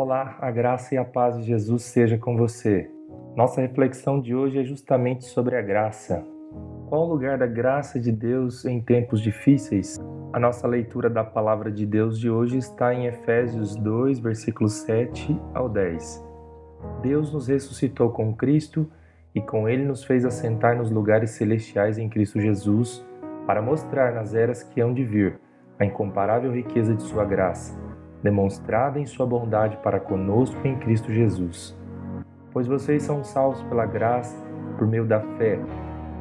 Olá, a graça e a paz de Jesus seja com você. Nossa reflexão de hoje é justamente sobre a graça. Qual o lugar da graça de Deus em tempos difíceis? A nossa leitura da palavra de Deus de hoje está em Efésios 2, versículos 7 ao 10. Deus nos ressuscitou com Cristo e com ele nos fez assentar nos lugares celestiais em Cristo Jesus, para mostrar nas eras que hão de vir a incomparável riqueza de sua graça demonstrada em sua bondade para conosco em Cristo Jesus. Pois vocês são salvos pela graça, por meio da fé,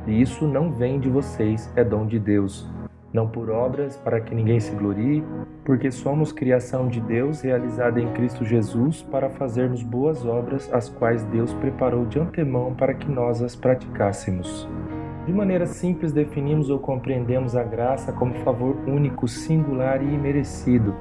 e isso não vem de vocês, é dom de Deus, não por obras para que ninguém se glorie, porque somos criação de Deus realizada em Cristo Jesus para fazermos boas obras, as quais Deus preparou de antemão para que nós as praticássemos. De maneira simples, definimos ou compreendemos a graça como favor único, singular e imerecido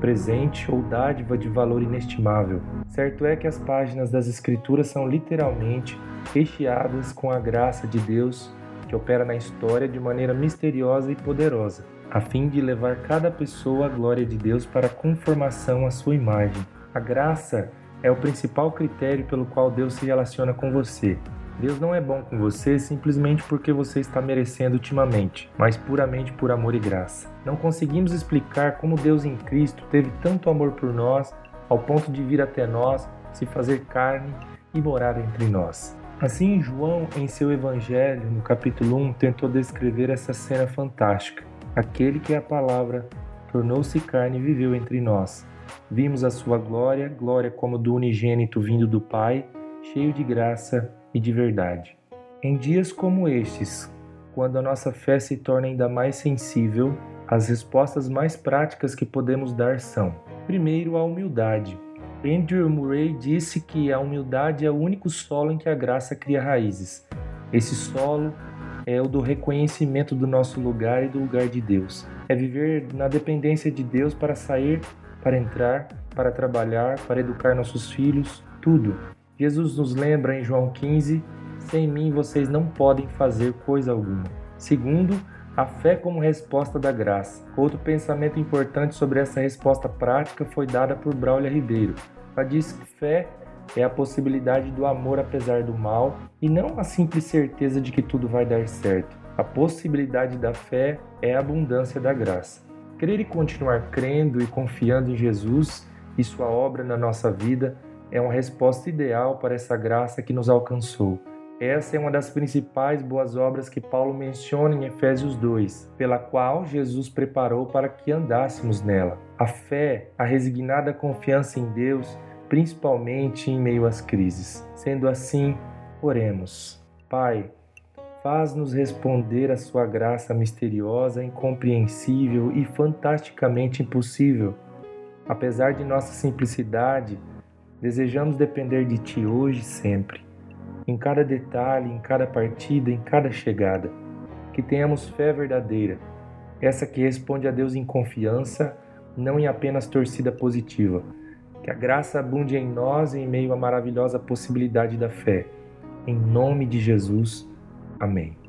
presente ou dádiva de valor inestimável. Certo é que as páginas das Escrituras são literalmente recheadas com a graça de Deus que opera na história de maneira misteriosa e poderosa, a fim de levar cada pessoa à glória de Deus para a conformação à sua imagem. A graça é o principal critério pelo qual Deus se relaciona com você. Deus não é bom com você simplesmente porque você está merecendo ultimamente, mas puramente por amor e graça. Não conseguimos explicar como Deus em Cristo teve tanto amor por nós ao ponto de vir até nós, se fazer carne e morar entre nós. Assim, João, em seu Evangelho, no capítulo 1, tentou descrever essa cena fantástica. Aquele que é a palavra tornou-se carne e viveu entre nós. Vimos a sua glória, glória como do unigênito vindo do Pai, cheio de graça e de verdade. Em dias como estes, quando a nossa fé se torna ainda mais sensível, as respostas mais práticas que podemos dar são: primeiro, a humildade. Andrew Murray disse que a humildade é o único solo em que a graça cria raízes. Esse solo é o do reconhecimento do nosso lugar e do lugar de Deus. É viver na dependência de Deus para sair, para entrar, para trabalhar, para educar nossos filhos, tudo. Jesus nos lembra em João 15: Sem mim vocês não podem fazer coisa alguma. Segundo, a fé como resposta da graça. Outro pensamento importante sobre essa resposta prática foi dada por Braulia Ribeiro. Ela disse que fé é a possibilidade do amor apesar do mal e não a simples certeza de que tudo vai dar certo. A possibilidade da fé é a abundância da graça. Crer e continuar crendo e confiando em Jesus e sua obra na nossa vida é uma resposta ideal para essa graça que nos alcançou. Essa é uma das principais boas obras que Paulo menciona em Efésios 2, pela qual Jesus preparou para que andássemos nela. A fé, a resignada confiança em Deus, principalmente em meio às crises. Sendo assim, oremos. Pai, faz-nos responder à sua graça misteriosa, incompreensível e fantasticamente impossível. Apesar de nossa simplicidade, Desejamos depender de Ti hoje e sempre, em cada detalhe, em cada partida, em cada chegada. Que tenhamos fé verdadeira, essa que responde a Deus em confiança, não em apenas torcida positiva. Que a graça abunde em nós em meio à maravilhosa possibilidade da fé. Em nome de Jesus. Amém.